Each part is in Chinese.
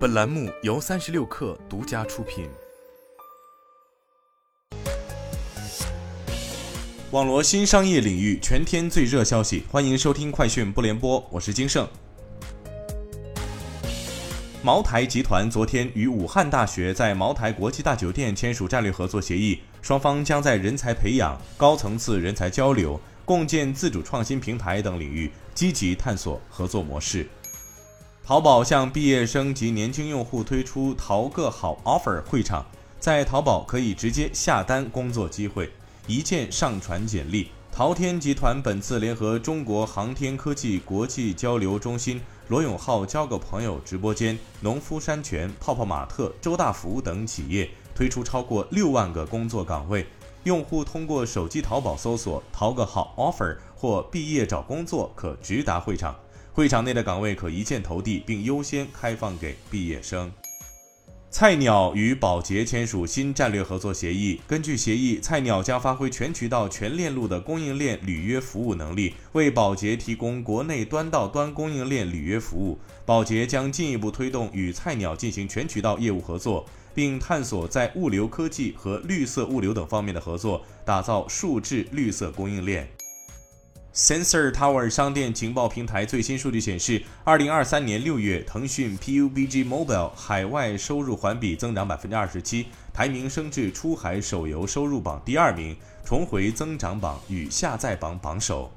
本栏目由三十六氪独家出品。网罗新商业领域全天最热消息，欢迎收听快讯不联播，我是金盛。茅台集团昨天与武汉大学在茅台国际大酒店签署战略合作协议，双方将在人才培养、高层次人才交流、共建自主创新平台等领域积极探索合作模式。淘宝向毕业生及年轻用户推出“淘个好 offer” 会场，在淘宝可以直接下单工作机会，一键上传简历。淘天集团本次联合中国航天科技国际交流中心、罗永浩交个朋友直播间、农夫山泉、泡泡玛特、周大福等企业，推出超过六万个工作岗位，用户通过手机淘宝搜索“淘个好 offer” 或“毕业找工作”，可直达会场。会场内的岗位可一键投递，并优先开放给毕业生。菜鸟与宝洁签署新战略合作协议。根据协议，菜鸟将发挥全渠道、全链路的供应链履约服务能力，为宝洁提供国内端到端供应链履约服务。宝洁将进一步推动与菜鸟进行全渠道业务合作，并探索在物流科技和绿色物流等方面的合作，打造数字绿色供应链。Sensor Tower 商店情报平台最新数据显示，二零二三年六月，腾讯 PUBG Mobile 海外收入环比增长百分之二十七，排名升至出海手游收入榜第二名，重回增长榜与下载榜榜首。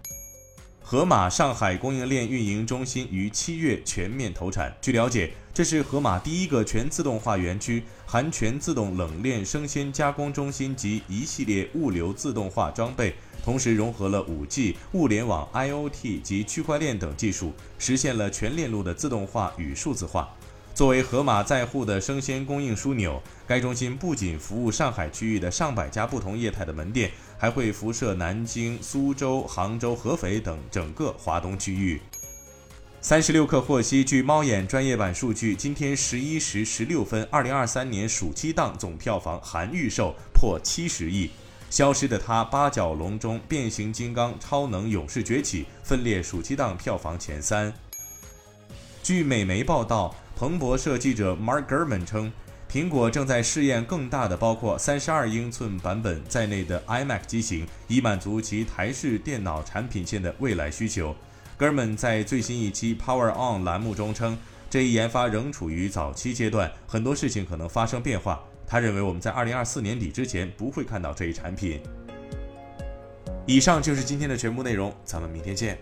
盒马上海供应链运营中心于七月全面投产。据了解，这是盒马第一个全自动化园区，含全自动冷链生鲜加工中心及一系列物流自动化装备，同时融合了 5G、物联网、IoT 及区块链等技术，实现了全链路的自动化与数字化。作为盒马在沪的生鲜供应枢纽，该中心不仅服务上海区域的上百家不同业态的门店，还会辐射南京、苏州、杭州、合肥等整个华东区域。三十六氪获悉，据猫眼专业版数据，今天十一时十六分，二零二三年暑期档总票房含预售破七十亿，《消失的他》《八角笼中》《变形金刚》《超能勇士崛起》分列暑期档票房前三。据美媒报道。彭博社记者 Mark Gurman 称，苹果正在试验更大的包括三十二英寸版本在内的 iMac 机型，以满足其台式电脑产品线的未来需求。Gurman 在最新一期 Power On 栏目中称，这一研发仍处于早期阶段，很多事情可能发生变化。他认为我们在二零二四年底之前不会看到这一产品。以上就是今天的全部内容，咱们明天见。